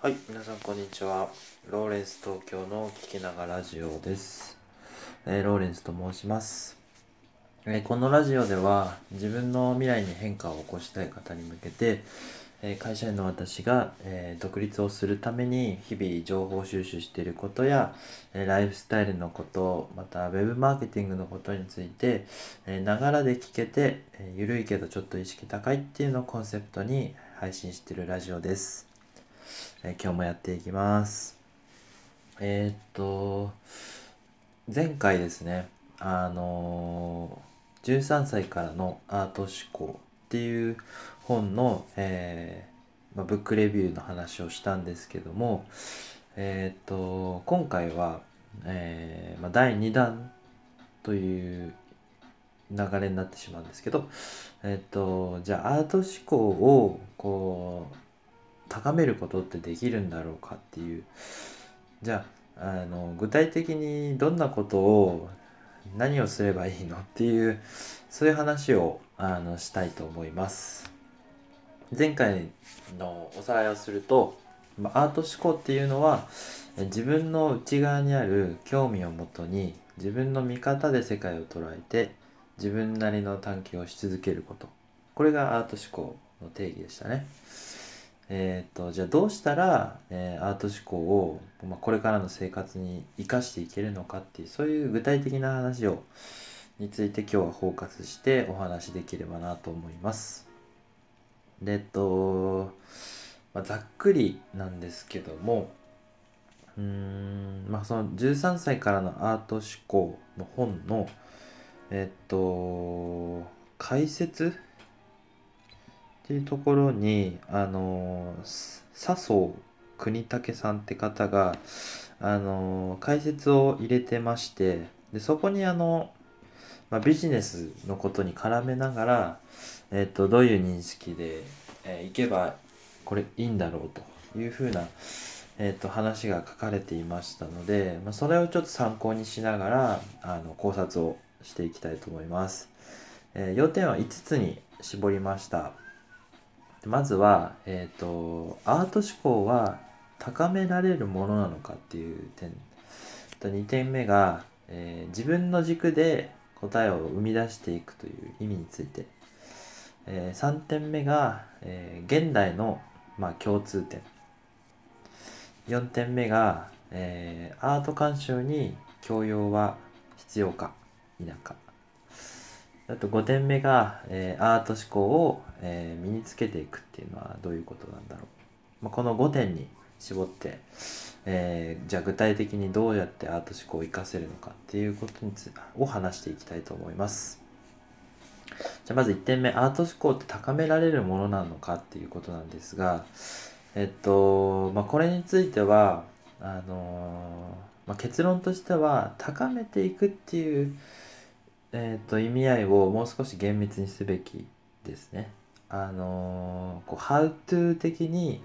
はい、皆さんこんにちは。ローレンス東京の聞きながらラジオです。えーローレンスと申します、えーこのラジオでは自分の未来に変化を起こしたい方に向けて、えー会社員の私が、え独立をするために日々情報収集していることや、えライフスタイルのこと、またウェブマーケティングのことについて、えながらで聞けて、えーゆるいけどちょっと意識高いっていうのをコンセプトに配信しているラジオです。えー今日もやっていきます。えーっと、前回ですね、あのー13歳からのアート思考っていう本の、えまあ、ブックレビューの話をしたんですけども、えっと、今回は、えまあ、第2弾という流れになってしまうんですけど、えっと、じゃあアート思考をこう高めることってできるんだろうかっていう。じゃああの具体的にどんなことを何をすればいいのっていうそういう話をあのしたいと思います。前回のおさらいをするとアート思考っていうのは自分の内側にある興味をもとに自分の見方で世界を捉えて自分なりの探求をし続けること。これがアート思考の定義でしたね。えー、とじゃあどうしたら、えーアート思考を、まあ、これからの生活に生かしていけるのかっていうそういう具体的な話をについて今日はフォーカスしてお話しできればなと思います。でえっと、まあ、ざっくりなんですけどもうーんまあその13歳からのアート思考の本のえっと解説っていうところにあの笹生国武さんって方があの解説を入れてましてでそこにあの、まあ、ビジネスのことに絡めながら、えっとどういう認識で、えーいけばこれいいんだろうというふうな、えっと話が書かれていましたので、まあ、それをちょっと参考にしながらあの考察をしていきたいと思います。えー要点は5つに絞りました。まずは、えー、とアート思考は高められるものなのかっていう点。と2点目が、えー自分の軸で答えを生み出していくという意味について、え3点目が、えー現代の、まあ、共通点。4点目が、えーアート鑑賞に教養は必要か否か。あと5点目が、えーアート思考を、えー身につけていくっていうのはどういうことなんだろう、まあ、この5点に絞って、えーじゃあ具体的にどうやってアート思考を活かせるのかっていうことにつを話していきたいと思います。じゃあまず1点目アート思考って高められるものなのかっていうことなんですがえっとまあこれについてはあのまあ、結論としては高めていくっていうえー、と意味合いをもう少し厳密にすべきですね。あのーこう How to 的に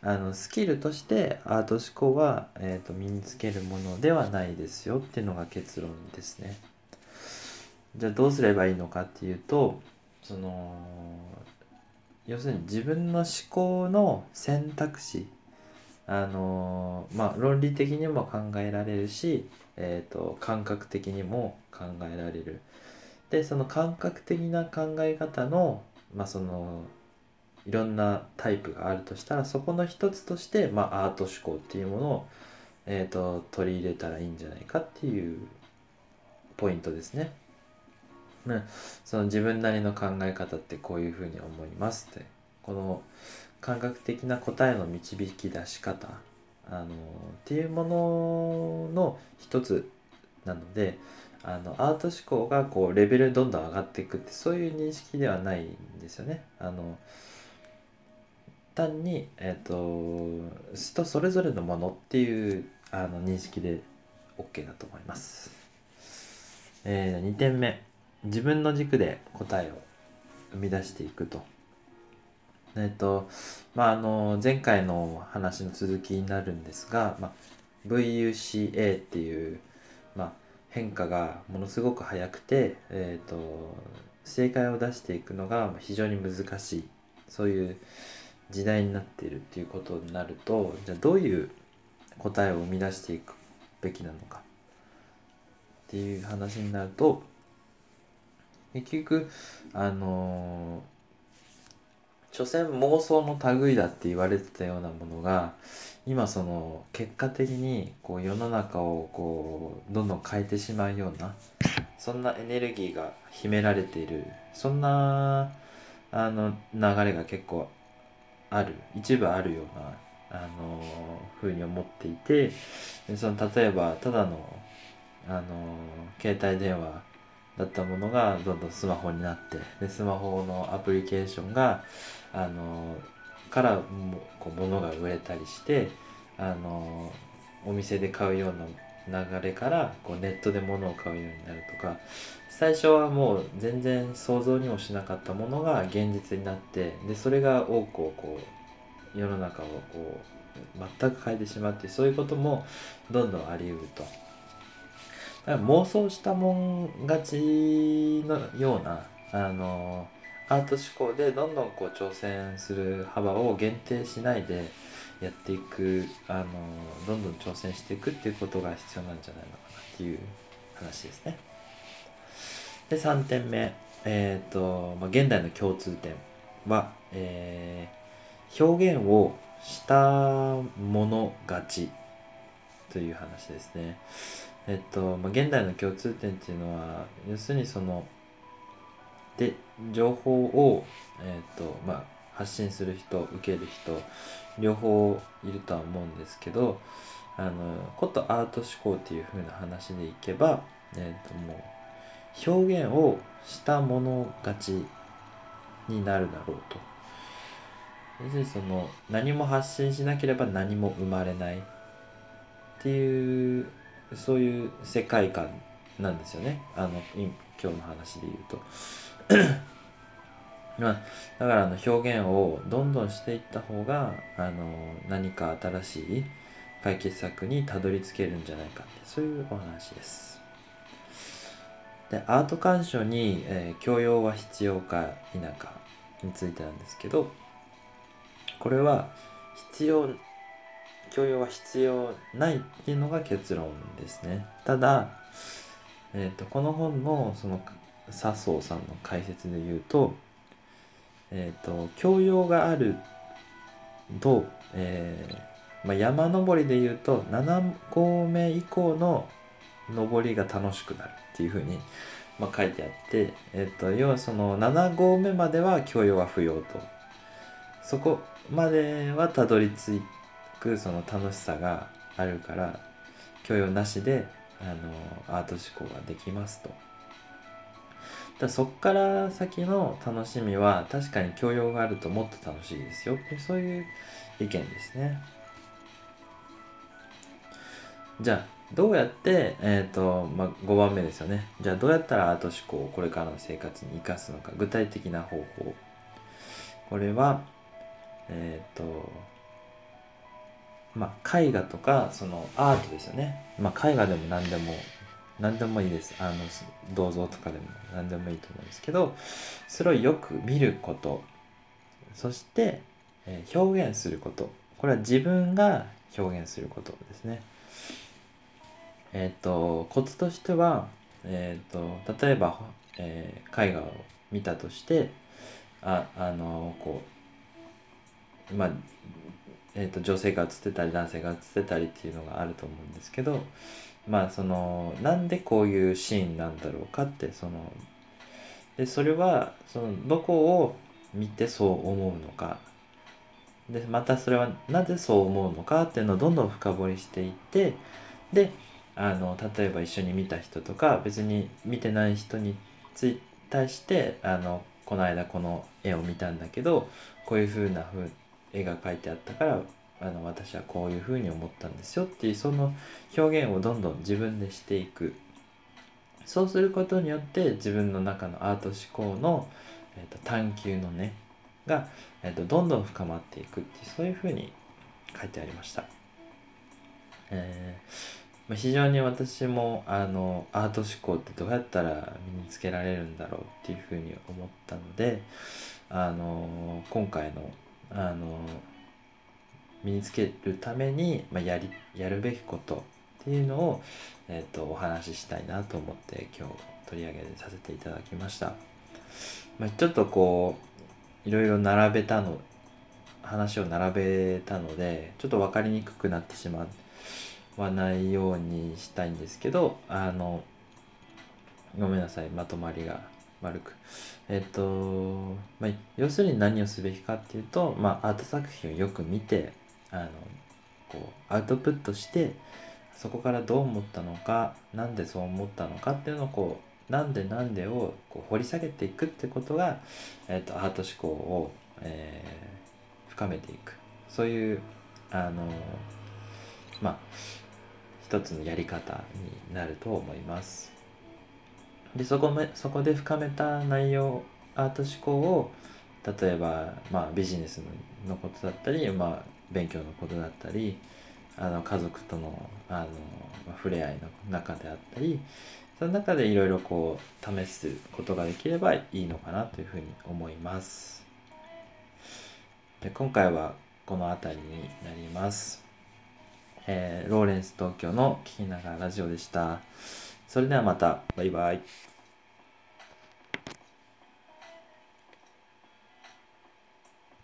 あのスキルとしてアート思考は、えー、と身につけるものではないですよっていうのが結論ですね。じゃあどうすればいいのかっていうとその要するに自分の思考の選択肢あのーまあ論理的にも考えられるし、えー、と感覚的にも考えられる。でその感覚的な考え方の,、まあ、そのいろんなタイプがあるとしたらそこの一つとして、まあ、アート思考っていうものを、えー、と取り入れたらいいんじゃないかっていうポイントですね。ね、その自分なりの考え方ってこういうふうに思いますって。この感覚的な答えの導き出し方あのっていうものの一つなのであのアート思考がこうレベルどんどん上がっていくってそういう認識ではないんですよね。あの単に、えー、と人それぞれのものっていうあの認識で OK だと思います。え2点目自分の軸で答えを生み出していくと。えっ、とまああの前回の話の続きになるんですが、まあ、VUCA っていう、まあ、変化がものすごく速くて、えー、と正解を出していくのが非常に難しいそういう時代になっているっていうことになるとじゃあどういう答えを生み出していくべきなのかっていう話になると結局あの所詮妄想の類だって言われてたようなものが今その結果的にこう世の中をこうどんどん変えてしまうようなそんなエネルギーが秘められているそんなあの流れが結構ある一部あるようなあのふうに思っていてその例えばただのあの携帯電話だったものがどんどんスマホになってでスマホのアプリケーションがあのからこう物が売れたりしてあのお店で買うような流れからこうネットで物を買うようになるとか最初はもう全然想像にもしなかったものが現実になってでそれが多くをこう世の中をこう全く変えてしまってそういうこともどんどんあり得ると。だから妄想したもん勝ちのようなあのアート思考でどんどんこう挑戦する幅を限定しないでやっていくあのどんどん挑戦していくっていうことが必要なんじゃないのかなっていう話ですね。で3点目、えーとまあ、現代の共通点は、えー、表現をしたもの勝ちという話ですね。えっと、まあ、現代の共通点っていうのは要するにそので情報を、えっとまあ、発信する人受ける人両方いるとは思うんですけどあのことアート思考っていう風な話でいけば、えっともう表現をしたもの勝ちになるだろうと。要するにその何も発信しなければ何も生まれない。っていうそういう世界観なんですよね。あの今日の話で言うと。まあ、だからあの表現をどんどんしていった方があの何か新しい解決策にたどり着けるんじゃないかってそういうお話です。でアート鑑賞に、えー、教養は必要か否かについてなんですけどこれは必要教養は必要ないっていうのが結論ですね。ただ、えーと、この本のその笹生さんの解説で言うと,、えーと、教養があると、えー、まあ、山登りで言うと7合目以降の登りが楽しくなるっていうふうに、まあ、書いてあって、えーと、要はその7合目までは教養は不要とそこまではたどり着くその楽しさがあるから許容なしであのアート思考ができますと。だそっから先の楽しみは確かに教養があるともっと楽しいですよってそういう意見ですね。じゃあどうやって、えーとまあ、5番目ですよね。じゃあどうやったらアート思考をこれからの生活に生かすのか具体的な方法。これはえっ、ー、とまあ、絵画とかそのアートですよね、まあ、絵画でも何でも何でもいいです。あの銅像とかでも何でもいいと思うんですけどそれをよく見ること。そして、えー、表現すること。これは自分が表現することですね。えっ、ー、とコツとしては、えっ、ー、と例えば、え絵画を見たとしてああのこうまあえーと、女性が写ってたり男性が写ってたりっていうのがあると思うんですけどまあそのなんでこういうシーンなんだろうかってそのでそれはそのどこを見てそう思うのか。でまたそれはなぜそう思うのかっていうのをどんどん深掘りしていってであの例えば一緒に見た人とか別に見てない人に対してあのこの間この絵を見たんだけどこういう風な風絵が描いてあったからあの私はこういうふうに思ったんですよっていうその表現をどんどん自分でしていくそうすることによって自分の中のアート思考の、えーと、探求のねが、えーと、どんどん深まっていくっていうそういうふうに書いてありました。えー、非常に私もあのアート思考ってどうやったら身につけられるんだろうっていうふうに思ったのであの今回のあの身につけるために、まあ、やりやるべきことっていうのを、えーと、お話ししたいなと思って今日取り上げさせていただきました。まあ、ちょっとこういろいろ並べたの話を並べたのでちょっと分かりにくくなってしまわないようにしたいんですけどあのごめんなさいまとまりが悪くえっ、と、まあ、要するに何をすべきかっていうと、まあ、アート作品をよく見てあのこうアウトプットしてそこからどう思ったのか何でそう思ったのかっていうのをこうなんでなんでをこう掘り下げていくってことが、えーと、アート思考を、えー、深めていくそういうあのまあ一つのやり方になると思います。でそこめそこで深めた内容アート思考を例えば、まあ、ビジネスのことだったり、まあ、勉強のことだったりあの家族とのあの、まあ、触れ合いの中であったりその中でいろいろこう試すことができればいいのかなというふうに思います。で今回はこの辺りになります。えー、ローレンス東京の聞きながらラジオでした。それではまた。バイバイ。